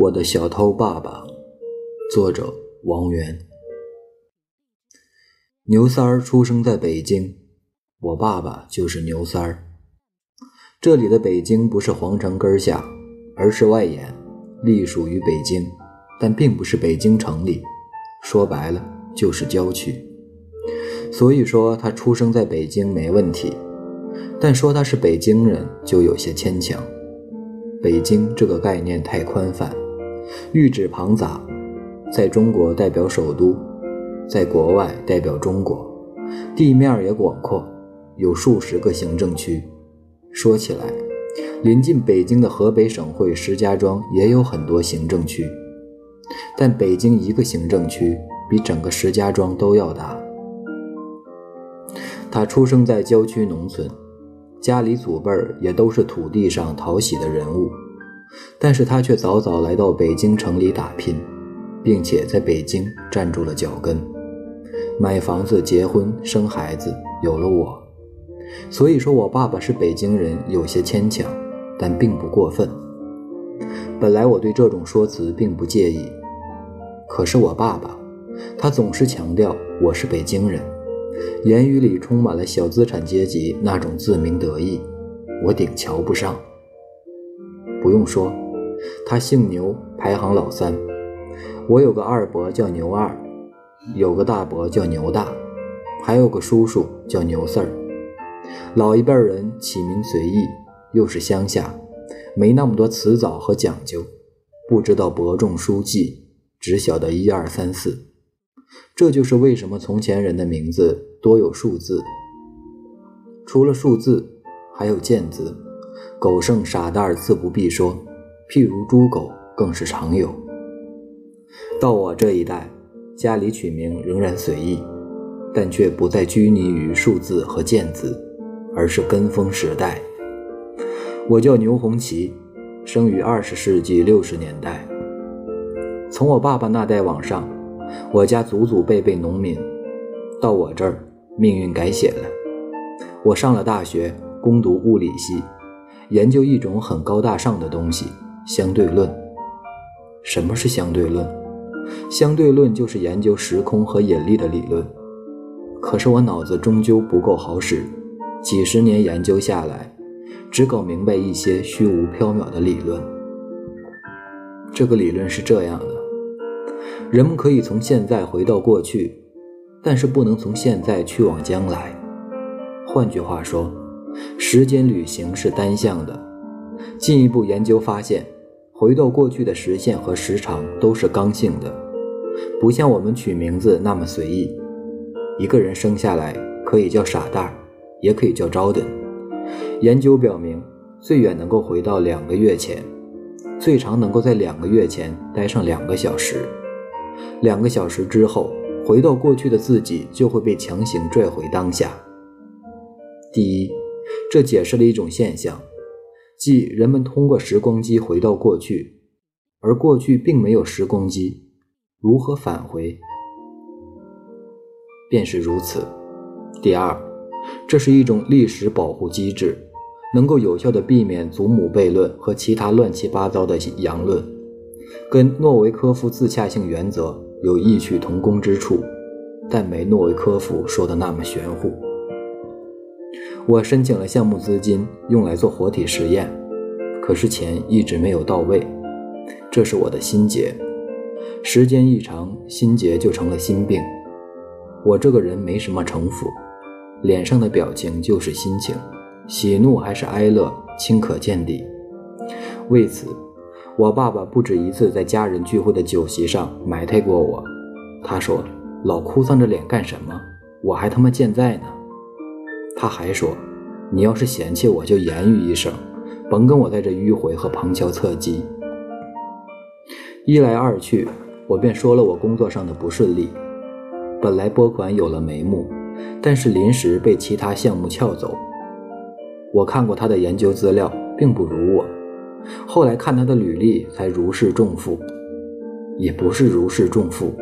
我的小偷爸爸，作者王源。牛三儿出生在北京，我爸爸就是牛三儿。这里的北京不是皇城根下，而是外延，隶属于北京，但并不是北京城里。说白了就是郊区。所以说他出生在北京没问题，但说他是北京人就有些牵强。北京这个概念太宽泛，玉指庞杂，在中国代表首都，在国外代表中国，地面也广阔，有数十个行政区。说起来，临近北京的河北省会石家庄也有很多行政区，但北京一个行政区比整个石家庄都要大。他出生在郊区农村。家里祖辈儿也都是土地上讨喜的人物，但是他却早早来到北京城里打拼，并且在北京站住了脚跟，买房子、结婚、生孩子，有了我。所以说我爸爸是北京人有些牵强，但并不过分。本来我对这种说辞并不介意，可是我爸爸，他总是强调我是北京人。言语里充满了小资产阶级那种自鸣得意，我顶瞧不上。不用说，他姓牛，排行老三。我有个二伯叫牛二，有个大伯叫牛大，还有个叔叔叫牛四儿。老一辈人起名随意，又是乡下，没那么多辞藻和讲究，不知道伯仲叔季，只晓得一二三四。这就是为什么从前人的名字多有数字。除了数字，还有见字，狗剩傻蛋儿自不必说，譬如猪狗更是常有。到我这一代，家里取名仍然随意，但却不再拘泥于数字和贱字，而是跟风时代。我叫牛红旗，生于二十世纪六十年代。从我爸爸那代往上。我家祖祖辈辈农民，到我这儿命运改写了。我上了大学，攻读物理系，研究一种很高大上的东西——相对论。什么是相对论？相对论就是研究时空和引力的理论。可是我脑子终究不够好使，几十年研究下来，只搞明白一些虚无缥缈的理论。这个理论是这样的。人们可以从现在回到过去，但是不能从现在去往将来。换句话说，时间旅行是单向的。进一步研究发现，回到过去的时限和时长都是刚性的，不像我们取名字那么随意。一个人生下来可以叫傻蛋，也可以叫招等。研究表明，最远能够回到两个月前，最长能够在两个月前待上两个小时。两个小时之后，回到过去的自己就会被强行拽回当下。第一，这解释了一种现象，即人们通过时光机回到过去，而过去并没有时光机，如何返回？便是如此。第二，这是一种历史保护机制，能够有效的避免祖母悖论和其他乱七八糟的阳论，跟诺维科夫自洽性原则。有异曲同工之处，但没诺维科夫说的那么玄乎。我申请了项目资金，用来做活体实验，可是钱一直没有到位，这是我的心结。时间一长，心结就成了心病。我这个人没什么城府，脸上的表情就是心情，喜怒还是哀乐，清可见底。为此。我爸爸不止一次在家人聚会的酒席上埋汰过我，他说：“老哭丧着脸干什么？我还他妈健在呢。”他还说：“你要是嫌弃我就言语一声，甭跟我在这迂回和旁敲侧击。”一来二去，我便说了我工作上的不顺利。本来拨款有了眉目，但是临时被其他项目撬走。我看过他的研究资料，并不如我。后来看他的履历，才如释重负，也不是如释重负，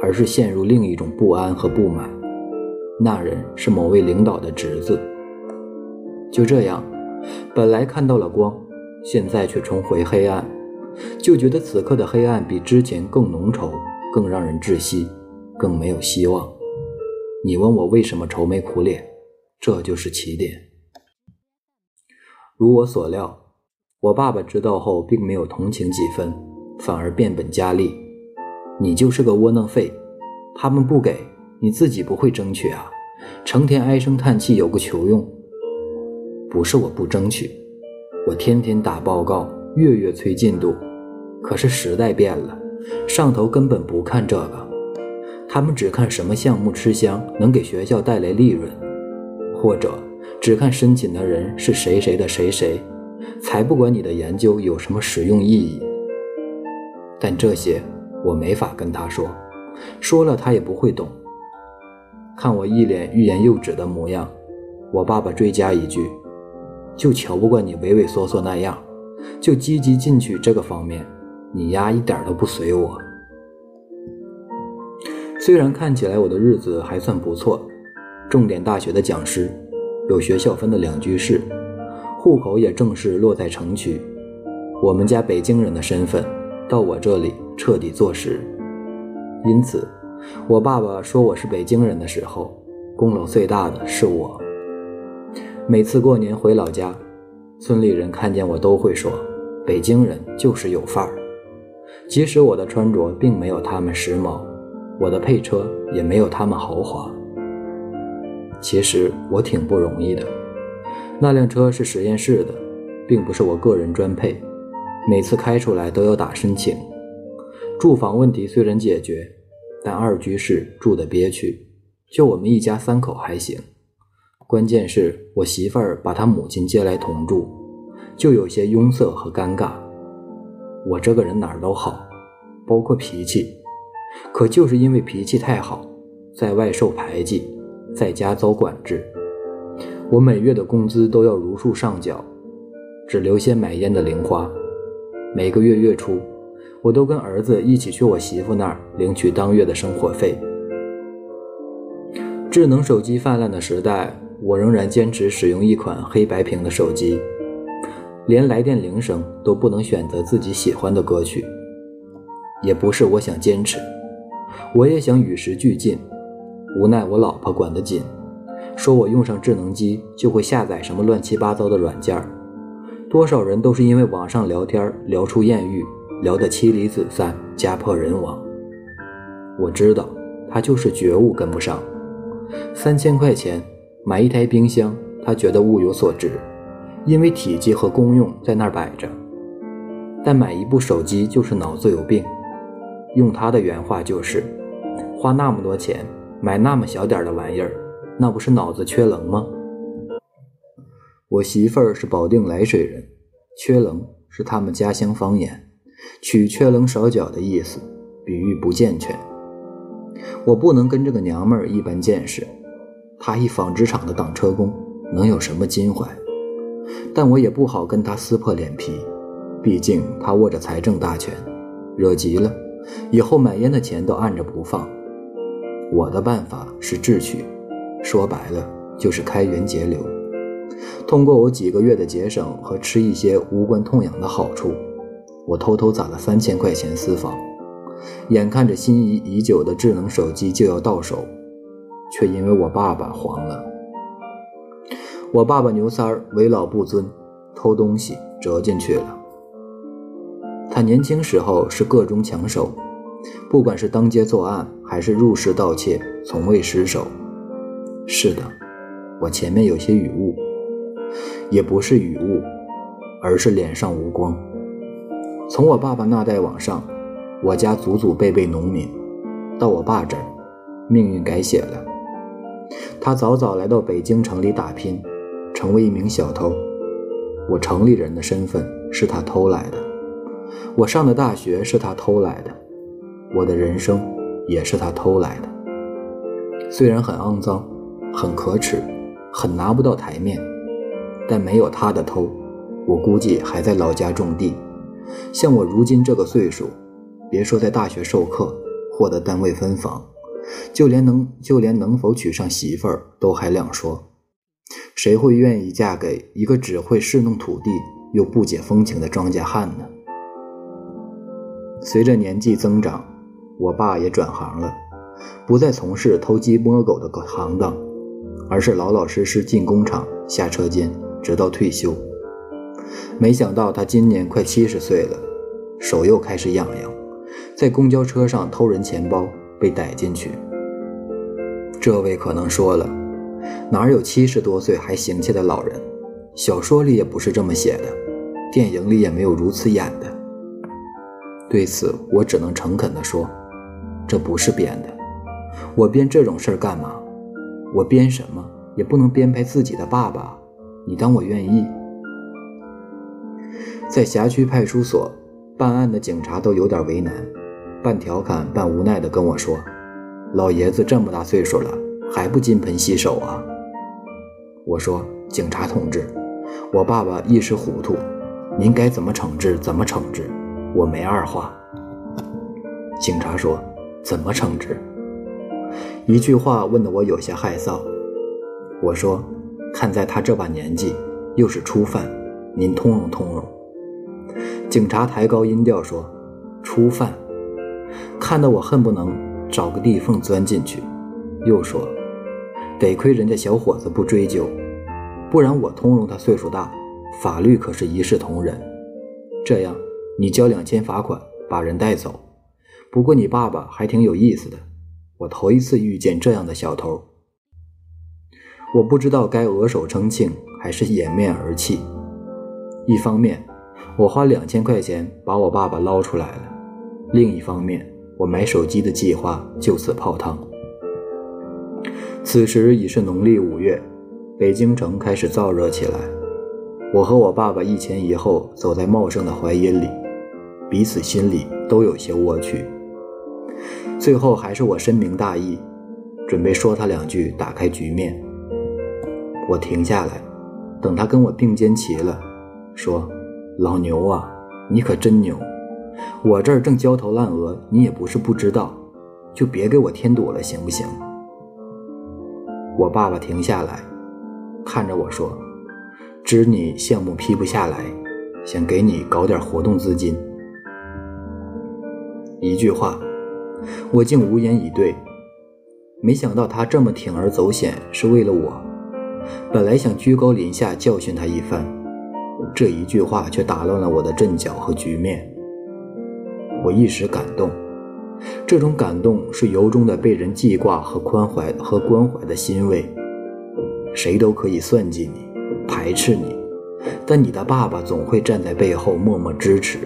而是陷入另一种不安和不满。那人是某位领导的侄子。就这样，本来看到了光，现在却重回黑暗，就觉得此刻的黑暗比之前更浓稠，更让人窒息，更没有希望。你问我为什么愁眉苦脸，这就是起点。如我所料，我爸爸知道后并没有同情几分，反而变本加厉：“你就是个窝囊废，他们不给你自己不会争取啊，成天唉声叹气有个球用。不是我不争取，我天天打报告，月月催进度。可是时代变了，上头根本不看这个，他们只看什么项目吃香，能给学校带来利润，或者……”只看申请的人是谁谁的谁谁，才不管你的研究有什么实用意义。但这些我没法跟他说，说了他也不会懂。看我一脸欲言又止的模样，我爸爸追加一句：“就瞧不惯你畏畏缩缩那样，就积极进取这个方面，你丫一点都不随我。”虽然看起来我的日子还算不错，重点大学的讲师。有学校分的两居室，户口也正式落在城区。我们家北京人的身份到我这里彻底坐实，因此我爸爸说我是北京人的时候，功劳最大的是我。每次过年回老家，村里人看见我都会说，北京人就是有范儿。即使我的穿着并没有他们时髦，我的配车也没有他们豪华。其实我挺不容易的，那辆车是实验室的，并不是我个人专配，每次开出来都要打申请。住房问题虽然解决，但二居室住的憋屈，就我们一家三口还行，关键是我媳妇儿把她母亲接来同住，就有些拥塞和尴尬。我这个人哪儿都好，包括脾气，可就是因为脾气太好，在外受排挤。在家遭管制，我每月的工资都要如数上缴，只留些买烟的零花。每个月月初，我都跟儿子一起去我媳妇那儿领取当月的生活费。智能手机泛滥的时代，我仍然坚持使用一款黑白屏的手机，连来电铃声都不能选择自己喜欢的歌曲。也不是我想坚持，我也想与时俱进。无奈我老婆管得紧，说我用上智能机就会下载什么乱七八糟的软件儿多少人都是因为网上聊天聊出艳遇，聊得妻离子散、家破人亡。我知道他就是觉悟跟不上。三千块钱买一台冰箱，他觉得物有所值，因为体积和功用在那儿摆着。但买一部手机就是脑子有病，用他的原话就是：花那么多钱。买那么小点的玩意儿，那不是脑子缺棱吗？我媳妇儿是保定涞水人，缺棱是他们家乡方言，取缺棱少脚的意思，比喻不健全。我不能跟这个娘们儿一般见识，他一纺织厂的挡车工，能有什么襟怀？但我也不好跟他撕破脸皮，毕竟他握着财政大权，惹急了，以后买烟的钱都按着不放。我的办法是智取，说白了就是开源节流。通过我几个月的节省和吃一些无关痛痒的好处，我偷偷攒了三千块钱私房。眼看着心仪已久的智能手机就要到手，却因为我爸爸黄了。我爸爸牛三儿为老不尊，偷东西折进去了。他年轻时候是个中强手。不管是当街作案，还是入室盗窃，从未失手。是的，我前面有些语误，也不是语误，而是脸上无光。从我爸爸那代往上，我家祖祖辈辈农民，到我爸这儿，命运改写了。他早早来到北京城里打拼，成为一名小偷。我城里人的身份是他偷来的，我上的大学是他偷来的。我的人生也是他偷来的，虽然很肮脏、很可耻、很拿不到台面，但没有他的偷，我估计还在老家种地。像我如今这个岁数，别说在大学授课、获得单位分房，就连能就连能否娶上媳妇儿都还两说。谁会愿意嫁给一个只会侍弄土地又不解风情的庄稼汉呢？随着年纪增长，我爸也转行了，不再从事偷鸡摸狗的行当，而是老老实实进工厂、下车间，直到退休。没想到他今年快七十岁了，手又开始痒痒，在公交车上偷人钱包被逮进去。这位可能说了，哪有七十多岁还行窃的老人？小说里也不是这么写的，电影里也没有如此演的。对此，我只能诚恳地说，这不是编的。我编这种事儿干嘛？我编什么也不能编排自己的爸爸。你当我愿意？在辖区派出所办案的警察都有点为难，半调侃半无奈地跟我说：“老爷子这么大岁数了，还不金盆洗手啊？”我说：“警察同志。”我爸爸一时糊涂，您该怎么惩治怎么惩治，我没二话。警察说：“怎么惩治？”一句话问得我有些害臊。我说：“看在他这把年纪，又是初犯，您通融通融。”警察抬高音调说：“初犯。”看得我恨不能找个地缝钻进去。又说：“得亏人家小伙子不追究。”不然我通融他岁数大，法律可是一视同仁。这样，你交两千罚款，把人带走。不过你爸爸还挺有意思的，我头一次遇见这样的小偷。我不知道该额手称庆还是掩面而泣。一方面，我花两千块钱把我爸爸捞出来了；另一方面，我买手机的计划就此泡汤。此时已是农历五月。北京城开始燥热起来，我和我爸爸一前一后走在茂盛的槐荫里，彼此心里都有些窝屈。最后还是我深明大义，准备说他两句打开局面。我停下来，等他跟我并肩齐了，说：“老牛啊，你可真牛！我这儿正焦头烂额，你也不是不知道，就别给我添堵了，行不行？”我爸爸停下来。看着我说：“知你项目批不下来，想给你搞点活动资金。”一句话，我竟无言以对。没想到他这么铤而走险是为了我。本来想居高临下教训他一番，这一句话却打乱了我的阵脚和局面。我一时感动，这种感动是由衷的被人记挂和关怀和关怀的欣慰。谁都可以算计你，排斥你，但你的爸爸总会站在背后默默支持，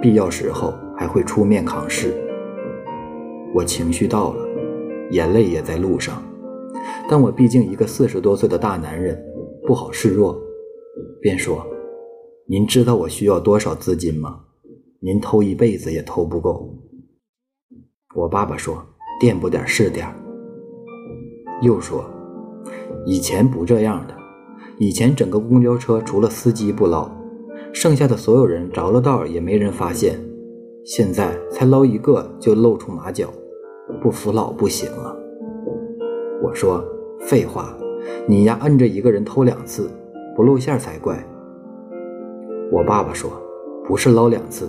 必要时候还会出面扛事。我情绪到了，眼泪也在路上，但我毕竟一个四十多岁的大男人，不好示弱，便说：“您知道我需要多少资金吗？您偷一辈子也偷不够。”我爸爸说：“垫不点是点又说。以前不这样的，以前整个公交车除了司机不捞，剩下的所有人着了道也没人发现。现在才捞一个就露出马脚，不服老不行啊！我说废话，你丫摁着一个人偷两次，不露馅才怪。我爸爸说不是捞两次，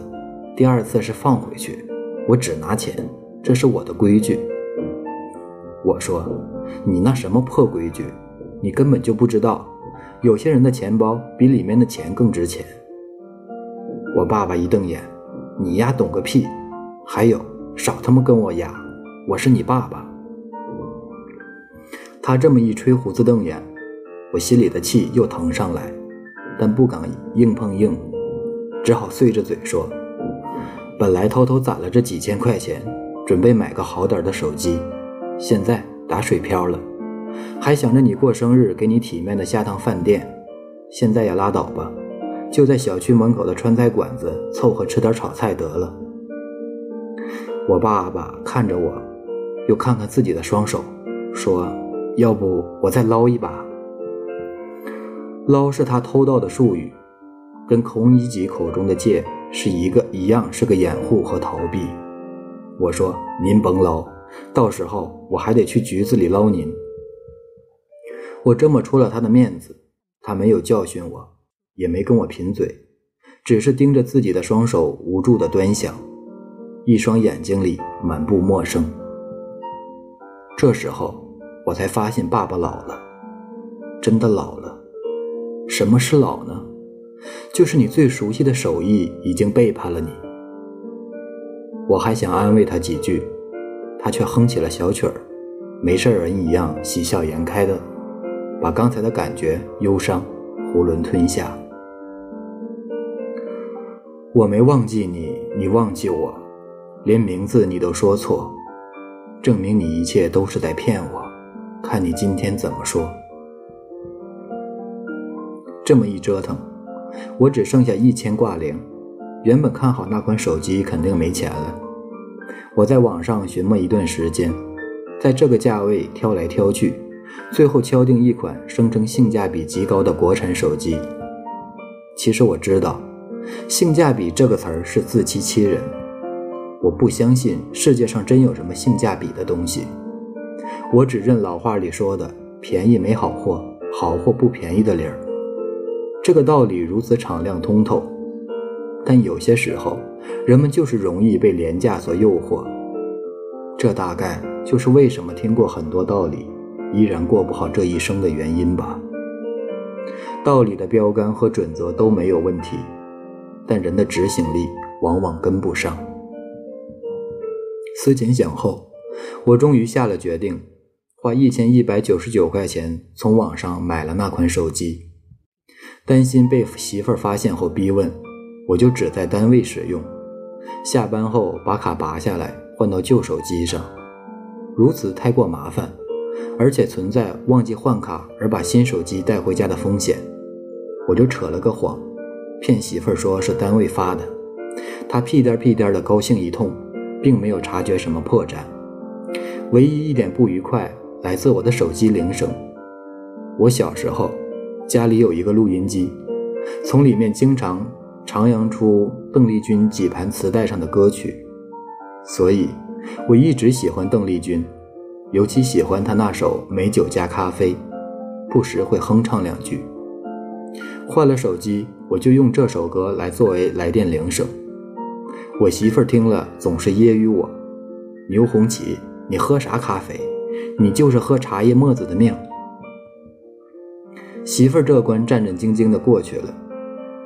第二次是放回去，我只拿钱，这是我的规矩。我说你那什么破规矩？你根本就不知道，有些人的钱包比里面的钱更值钱。我爸爸一瞪眼：“你丫懂个屁！还有，少他妈跟我压，我是你爸爸。”他这么一吹胡子瞪眼，我心里的气又腾上来，但不敢硬碰硬，只好碎着嘴说：“本来偷偷攒了这几千块钱，准备买个好点的手机，现在打水漂了。”还想着你过生日，给你体面的下趟饭店，现在也拉倒吧，就在小区门口的川菜馆子凑合吃点炒菜得了。我爸爸看着我，又看看自己的双手，说：“要不我再捞一把。”捞是他偷盗的术语，跟孔乙己口中的借是一个一样，是个掩护和逃避。我说：“您甭捞，到时候我还得去局子里捞您。”我这么出了他的面子，他没有教训我，也没跟我贫嘴，只是盯着自己的双手，无助的端详，一双眼睛里满布陌生。这时候，我才发现爸爸老了，真的老了。什么是老呢？就是你最熟悉的手艺已经背叛了你。我还想安慰他几句，他却哼起了小曲儿，没事人一样喜笑颜开的，把刚才的感觉、忧伤囫囵吞下。我没忘记你，你忘记我，连名字你都说错，证明你一切都是在骗我。看你今天怎么说。这么一折腾，我只剩下一千挂零。原本看好那款手机肯定没钱了，我在网上寻摸一段时间，在这个价位挑来挑去，最后敲定一款声称性价比极高的国产手机。其实我知道。性价比这个词儿是自欺欺人，我不相信世界上真有什么性价比的东西，我只认老话里说的“便宜没好货，好货不便宜”的理儿。这个道理如此敞亮通透，但有些时候人们就是容易被廉价所诱惑，这大概就是为什么听过很多道理，依然过不好这一生的原因吧。道理的标杆和准则都没有问题。但人的执行力往往跟不上。思前想后，我终于下了决定，花一千一百九十九块钱从网上买了那款手机。担心被媳妇儿发现后逼问，我就只在单位使用。下班后把卡拔下来换到旧手机上，如此太过麻烦，而且存在忘记换卡而把新手机带回家的风险，我就扯了个谎。骗媳妇儿说是单位发的，他屁颠屁颠的高兴一通，并没有察觉什么破绽。唯一一点不愉快来自我的手机铃声。我小时候家里有一个录音机，从里面经常徜徉出邓丽君几盘磁带上的歌曲，所以我一直喜欢邓丽君，尤其喜欢她那首《美酒加咖啡》，不时会哼唱两句。换了手机。我就用这首歌来作为来电铃声。我媳妇儿听了总是揶揄我：“牛红旗，你喝啥咖啡？你就是喝茶叶沫子的命。”媳妇儿这关战战兢兢地过去了，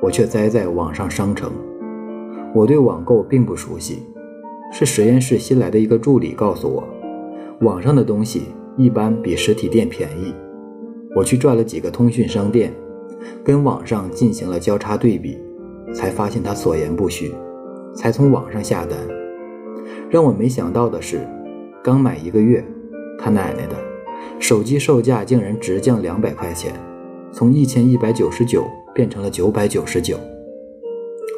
我却栽在网上商城。我对网购并不熟悉，是实验室新来的一个助理告诉我，网上的东西一般比实体店便宜。我去转了几个通讯商店。跟网上进行了交叉对比，才发现他所言不虚，才从网上下单。让我没想到的是，刚买一个月，他奶奶的，手机售价竟然直降两百块钱，从一千一百九十九变成了九百九十九。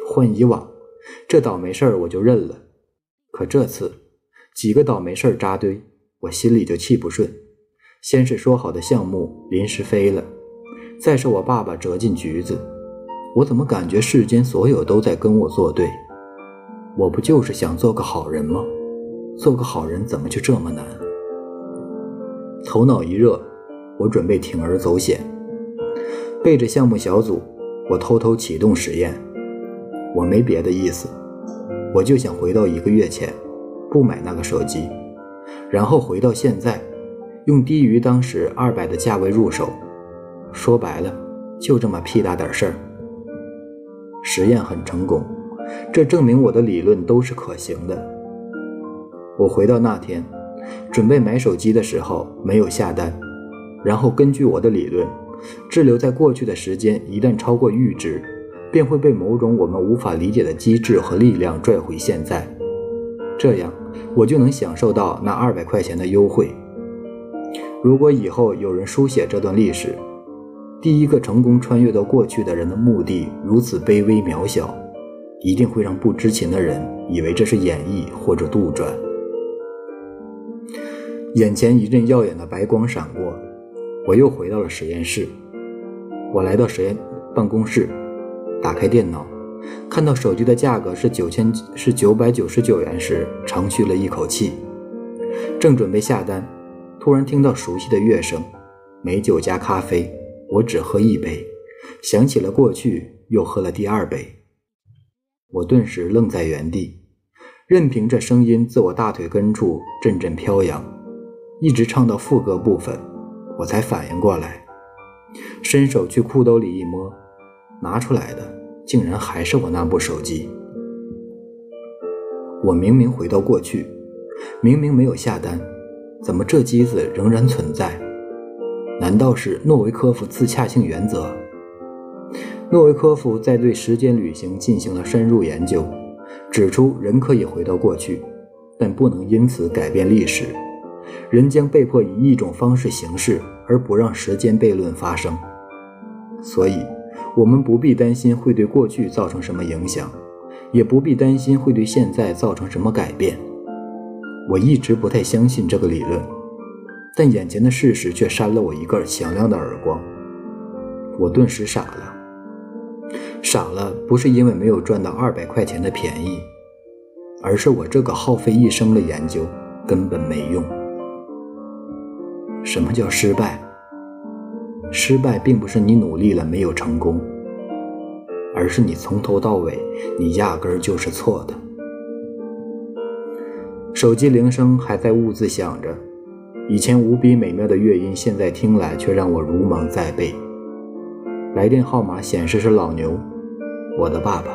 换以往，这倒霉事儿我就认了，可这次几个倒霉事儿扎堆，我心里就气不顺。先是说好的项目临时飞了。再是我爸爸折进局子，我怎么感觉世间所有都在跟我作对？我不就是想做个好人吗？做个好人怎么就这么难？头脑一热，我准备铤而走险，背着项目小组，我偷偷启动实验。我没别的意思，我就想回到一个月前，不买那个手机，然后回到现在，用低于当时二百的价位入手。说白了，就这么屁大点事儿。实验很成功，这证明我的理论都是可行的。我回到那天，准备买手机的时候没有下单，然后根据我的理论，滞留在过去的时间一旦超过阈值，便会被某种我们无法理解的机制和力量拽回现在，这样我就能享受到那二百块钱的优惠。如果以后有人书写这段历史，第一个成功穿越到过去的人的目的如此卑微渺小，一定会让不知情的人以为这是演绎或者杜撰。眼前一阵耀眼的白光闪过，我又回到了实验室。我来到实验办公室，打开电脑，看到手机的价格是九千是九百九十九元时，长吁了一口气。正准备下单，突然听到熟悉的乐声，美酒加咖啡。我只喝一杯，想起了过去，又喝了第二杯。我顿时愣在原地，任凭这声音自我大腿根处阵阵飘扬，一直唱到副歌部分，我才反应过来，伸手去裤兜里一摸，拿出来的竟然还是我那部手机。我明明回到过去，明明没有下单，怎么这机子仍然存在？难道是诺维科夫自洽性原则？诺维科夫在对时间旅行进行了深入研究。指出，人可以回到过去，但不能因此改变历史。人将被迫以一种方式行事，而不让时间悖论发生。所以，我们不必担心会对过去造成什么影响，也不必担心会对现在造成什么改变。我一直不太相信这个理论，但眼前的事实却扇了我一个响亮的耳光。我顿时傻了。傻了，不是因为没有赚到二百块钱的便宜，而是我这个耗费一生的研究根本没用。什么叫失败？失败并不是你努力了没有成功，而是你从头到尾你压根儿就是错的。手机铃声还在兀自响着，以前无比美妙的乐音，现在听来却让我如芒在背。来电号码显示是老牛，我的爸爸。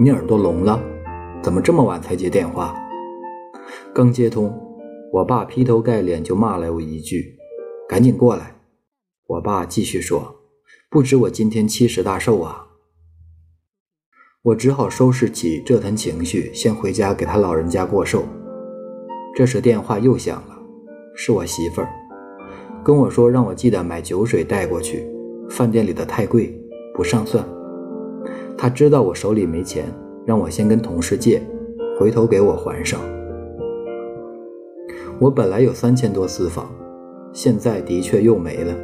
你耳朵聋了？怎么这么晚才接电话？刚接通，我爸劈头盖脸就骂了我一句：“赶紧过来！”我爸继续说：“不知我今天七十大寿啊！”我只好收拾起这摊情绪，先回家给他老人家过寿。这时电话又响了，是我媳妇儿，跟我说让我记得买酒水带过去。饭店里的太贵，不上算。他知道我手里没钱，让我先跟同事借，回头给我还上。我本来有三千多私房，现在的确又没了。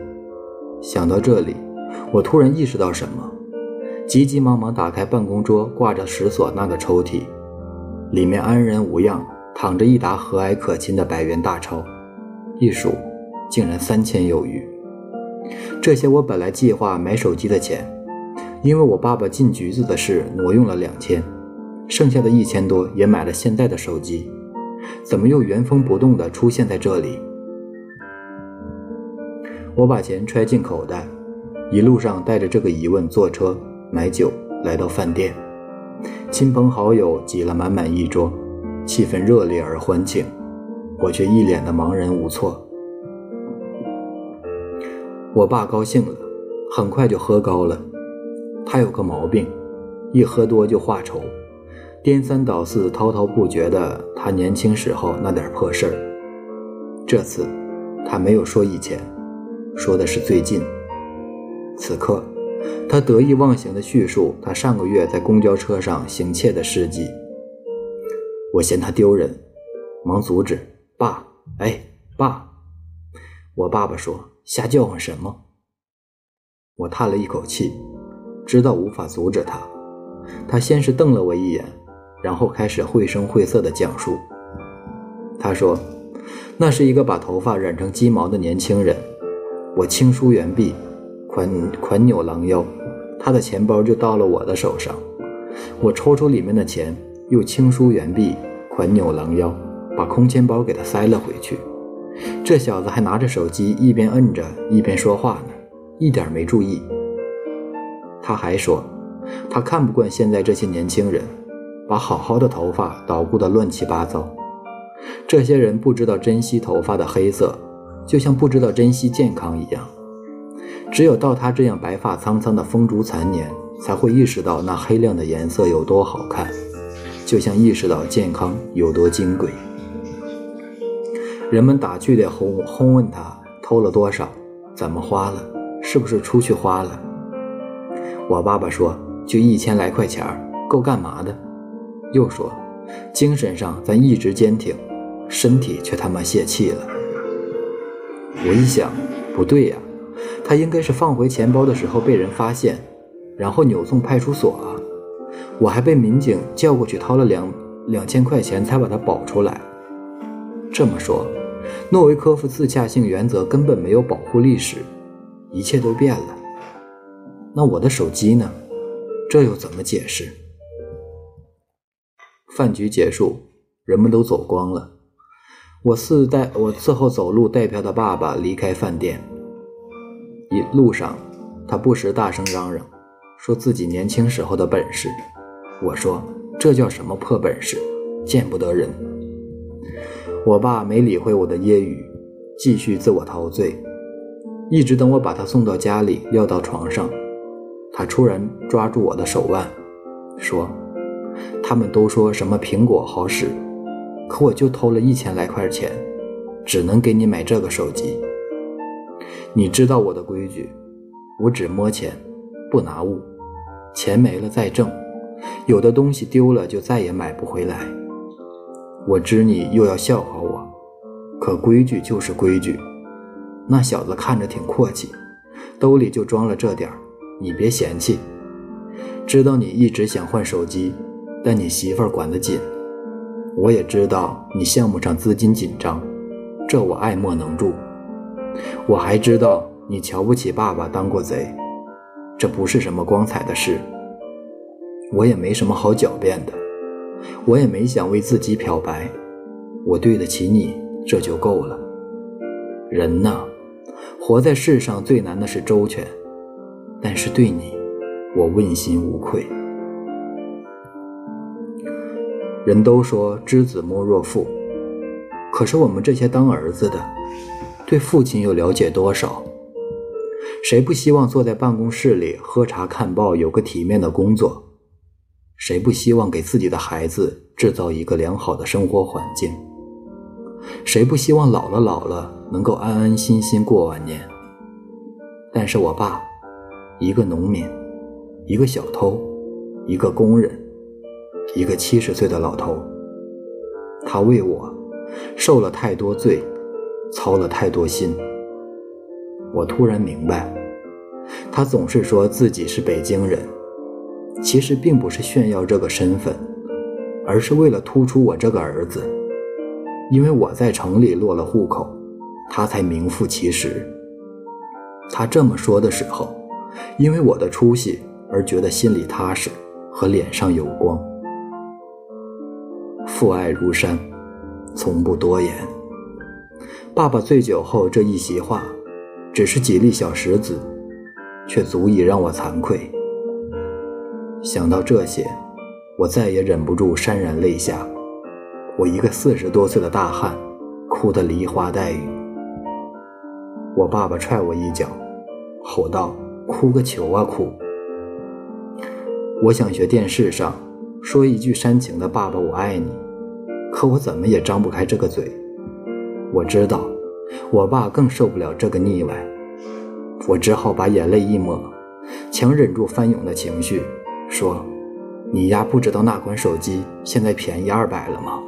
想到这里，我突然意识到什么，急急忙忙打开办公桌挂着石锁那个抽屉，里面安然无恙躺着一沓和蔼可亲的百元大钞，一数，竟然三千有余。这些我本来计划买手机的钱，因为我爸爸进局子的事挪用了两千，剩下的一千多也买了现在的手机，怎么又原封不动地出现在这里？我把钱揣进口袋，一路上带着这个疑问坐车买酒来到饭店，亲朋好友挤了满满一桌，气氛热烈而欢庆，我却一脸的茫然无措。我爸高兴了，很快就喝高了。他有个毛病，一喝多就话愁，颠三倒四、滔滔不绝的他年轻时候那点破事儿。这次他没有说以前，说的是最近。此刻，他得意忘形地叙述他上个月在公交车上行窃的事迹。我嫌他丢人，忙阻止：“爸，哎，爸。”我爸爸说。瞎叫唤什么？我叹了一口气，知道无法阻止他。他先是瞪了我一眼，然后开始绘声绘色地讲述。他说：“那是一个把头发染成鸡毛的年轻人。我轻舒猿臂，款款扭狼腰，他的钱包就到了我的手上。我抽出里面的钱，又轻舒猿臂，款扭狼腰，把空钱包给他塞了回去。”这小子还拿着手机，一边摁着一边说话呢，一点没注意。他还说，他看不惯现在这些年轻人，把好好的头发捣鼓得乱七八糟。这些人不知道珍惜头发的黑色，就像不知道珍惜健康一样。只有到他这样白发苍苍的风烛残年，才会意识到那黑亮的颜色有多好看，就像意识到健康有多金贵。人们打趣地轰轰问他偷了多少，怎么花了，是不是出去花了？我爸爸说就一千来块钱够干嘛的？又说精神上咱一直坚挺，身体却他妈泄气了。我一想不对呀，他应该是放回钱包的时候被人发现，然后扭送派出所啊，我还被民警叫过去掏了两两千块钱才把他保出来。这么说。诺维科夫自洽性原则根本没有保护历史，一切都变了。那我的手机呢？这又怎么解释？饭局结束，人们都走光了。我伺带我伺候走路带票的爸爸离开饭店。一路上，他不时大声嚷嚷，说自己年轻时候的本事。我说：“这叫什么破本事？见不得人。”我爸没理会我的揶揄，继续自我陶醉。一直等我把他送到家里，撂到床上，他突然抓住我的手腕，说：“他们都说什么苹果好使，可我就偷了一千来块钱，只能给你买这个手机。你知道我的规矩，我只摸钱，不拿物，钱没了再挣。有的东西丢了就再也买不回来。我知你又要笑话我，可规矩就是规矩。”那小子看着挺阔气，兜里就装了这点儿，你别嫌弃。知道你一直想换手机，但你媳妇儿管得紧。我也知道你项目上资金紧张，这我爱莫能助。我还知道你瞧不起爸爸当过贼，这不是什么光彩的事。我也没什么好狡辩的，我也没想为自己漂白。我对得起你，这就够了。人呢？活在世上最难的是周全，但是对你，我问心无愧。人都说知子莫若父，可是我们这些当儿子的，对父亲又了解多少？谁不希望坐在办公室里喝茶看报，有个体面的工作？谁不希望给自己的孩子制造一个良好的生活环境？谁不希望老了老了？能够安安心心过晚年，但是我爸，一个农民，一个小偷，一个工人，一个七十岁的老头，他为我受了太多罪，操了太多心。我突然明白，他总是说自己是北京人，其实并不是炫耀这个身份，而是为了突出我这个儿子，因为我在城里落了户口。他才名副其实。他这么说的时候，因为我的出息而觉得心里踏实和脸上有光。父爱如山，从不多言。爸爸醉酒后这一席话，只是几粒小石子，却足以让我惭愧。想到这些，我再也忍不住潸然泪下。我一个四十多岁的大汉，哭得梨花带雨。我爸爸踹我一脚，吼道：“哭个球啊，哭！”我想学电视上说一句煽情的“爸爸，我爱你”，可我怎么也张不开这个嘴。我知道，我爸更受不了这个腻歪。我只好把眼泪一抹，强忍住翻涌的情绪，说：“你丫不知道那款手机现在便宜二百了吗？”